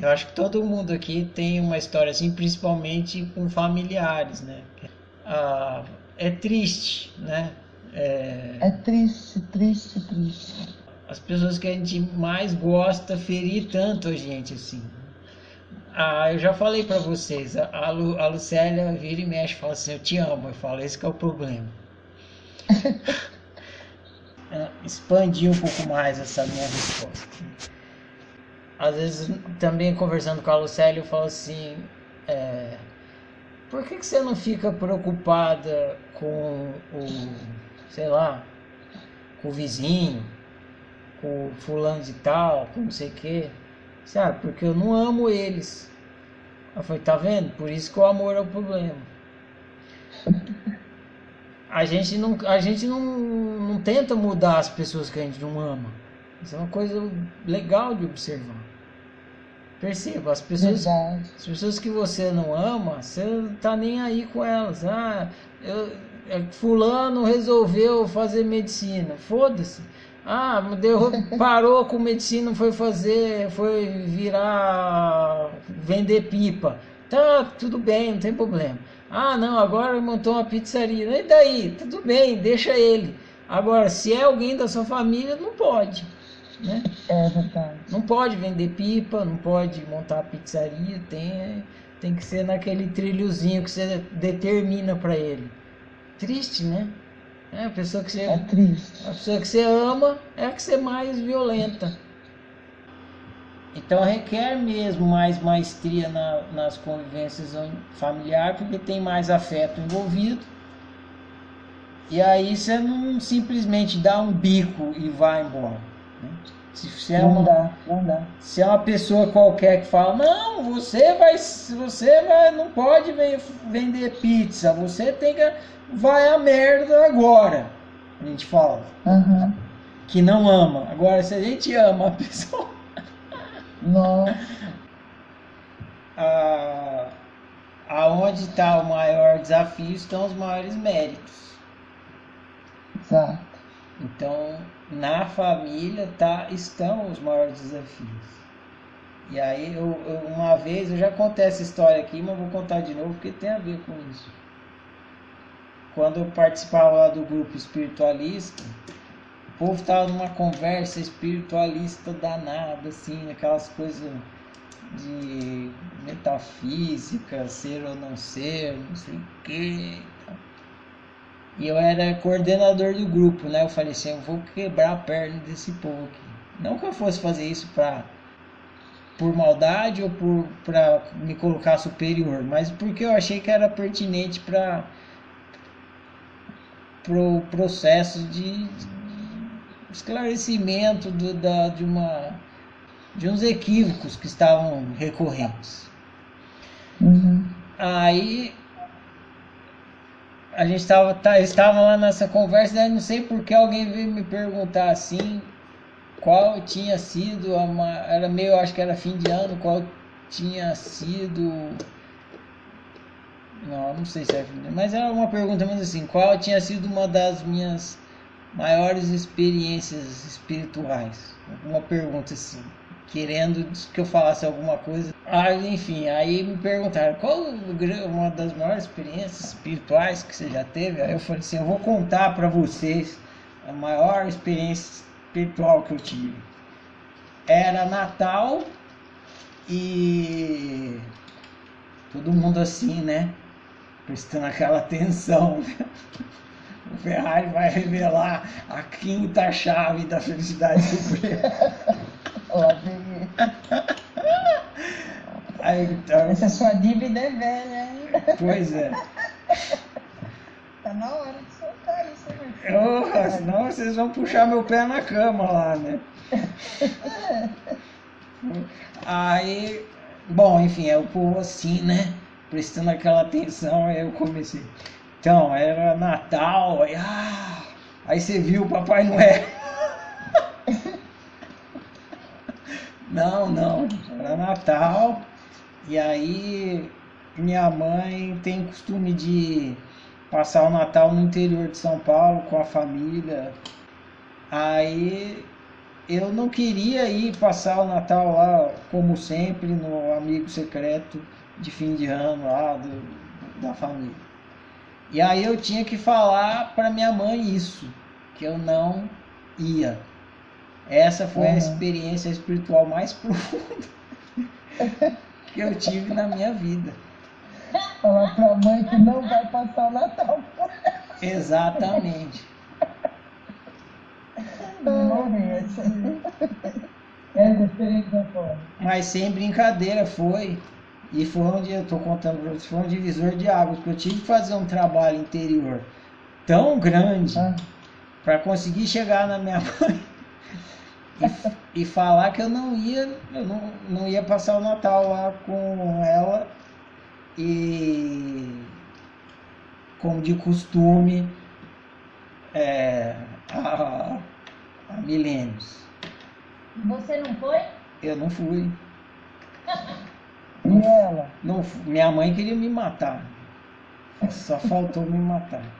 Eu acho que todo mundo aqui tem uma história assim, principalmente com familiares, né? Ah, é triste, né? É... é triste, triste, triste. As pessoas que a gente mais gosta ferir tanto a gente assim. Ah, eu já falei para vocês, a, Lu, a Lucélia vira e mexe fala assim, eu te amo. Eu falo, esse é o problema. Expandir um pouco mais essa minha resposta. Às vezes, também conversando com a Lucélia, eu falo assim, é, por que, que você não fica preocupada com o, sei lá, com o vizinho, com o fulano de tal, com não sei o quê? Sabe, porque eu não amo eles. Eu falei, tá vendo? Por isso que o amor é o problema. A gente não, a gente não, não tenta mudar as pessoas que a gente não ama. Isso é uma coisa legal de observar. Perceba, as pessoas, as pessoas que você não ama, você não tá nem aí com elas. Ah, eu, é, fulano resolveu fazer medicina. Foda-se. Ah, parou com medicina, foi fazer, foi virar vender pipa. Tá, tudo bem, não tem problema. Ah, não, agora montou uma pizzaria. E daí? Tudo bem, deixa ele. Agora, se é alguém da sua família, não pode. Né? É verdade. Não pode vender pipa, não pode montar pizzaria, tem, tem que ser naquele trilhozinho que você determina para ele. Triste, né? É, a pessoa que você, é triste. A pessoa que você ama é a que você mais violenta. Então requer mesmo mais maestria na, nas convivências familiares, porque tem mais afeto envolvido. E aí você não simplesmente dá um bico e vai embora. Né? Se, se é não uma, dá, não dá. Se é uma pessoa qualquer que fala, não, você vai, você vai, não pode vender pizza, você tem que vai a merda agora. A gente fala. Uhum. Que não ama. Agora, se a gente ama a pessoa. Nossa. a, aonde está o maior desafio estão os maiores méritos. Exato. Então, na família tá, estão os maiores desafios. E aí, eu, eu, uma vez, eu já contei essa história aqui, mas vou contar de novo porque tem a ver com isso quando eu participava lá do grupo espiritualista, o povo tava numa conversa espiritualista danada, assim, aquelas coisas de metafísica, ser ou não ser, não sei o quê. E eu era coordenador do grupo, né? Eu falei assim, eu vou quebrar a perna desse povo aqui. Não que eu fosse fazer isso pra, por maldade ou por para me colocar superior, mas porque eu achei que era pertinente para pro processo de esclarecimento do, da, de, uma, de uns equívocos que estavam recorrentes. Uhum. Aí a gente estava tá, estava lá nessa conversa, e não sei porque alguém veio me perguntar assim qual tinha sido a era meio acho que era fim de ano, qual tinha sido não, não sei se é mas era uma pergunta mais assim, qual tinha sido uma das minhas maiores experiências espirituais? Uma pergunta assim, querendo que eu falasse alguma coisa. Ah, enfim, aí me perguntaram qual uma das maiores experiências espirituais que você já teve? Aí eu falei assim, eu vou contar para vocês a maior experiência espiritual que eu tive. Era Natal e todo mundo assim, né? prestando aquela atenção. O Ferrari vai revelar a quinta chave da felicidade suprema. Aí, então... Essa sua dívida é velha, hein? Pois é. Tá na hora de soltar isso, né? Oh, senão vocês vão puxar meu pé na cama lá, né? Aí, bom, enfim, é o povo assim, né? prestando aquela atenção, aí eu comecei. Então, era Natal, aí, ah, aí você viu o Papai Noel. não, não, era Natal. E aí minha mãe tem costume de passar o Natal no interior de São Paulo com a família. Aí eu não queria ir passar o Natal lá, como sempre, no amigo secreto de fim de ano lá do, da família. E aí eu tinha que falar para minha mãe isso, que eu não ia. Essa foi uhum. a experiência espiritual mais profunda que eu tive na minha vida. Falar para a mãe que não vai passar o Natal. Exatamente. Morrer. Essa experiência foi. Mas sem brincadeira foi. E foi onde eu estou contando para vocês, foi um divisor de águas, porque eu tive que fazer um trabalho interior tão grande ah. para conseguir chegar na minha mãe e, falar que eu não ia, eu não, não ia passar o Natal lá com ela e como de costume é, há, há milênios. Você não foi? Eu não fui. E ela? Não, minha mãe queria me matar. Só faltou me matar.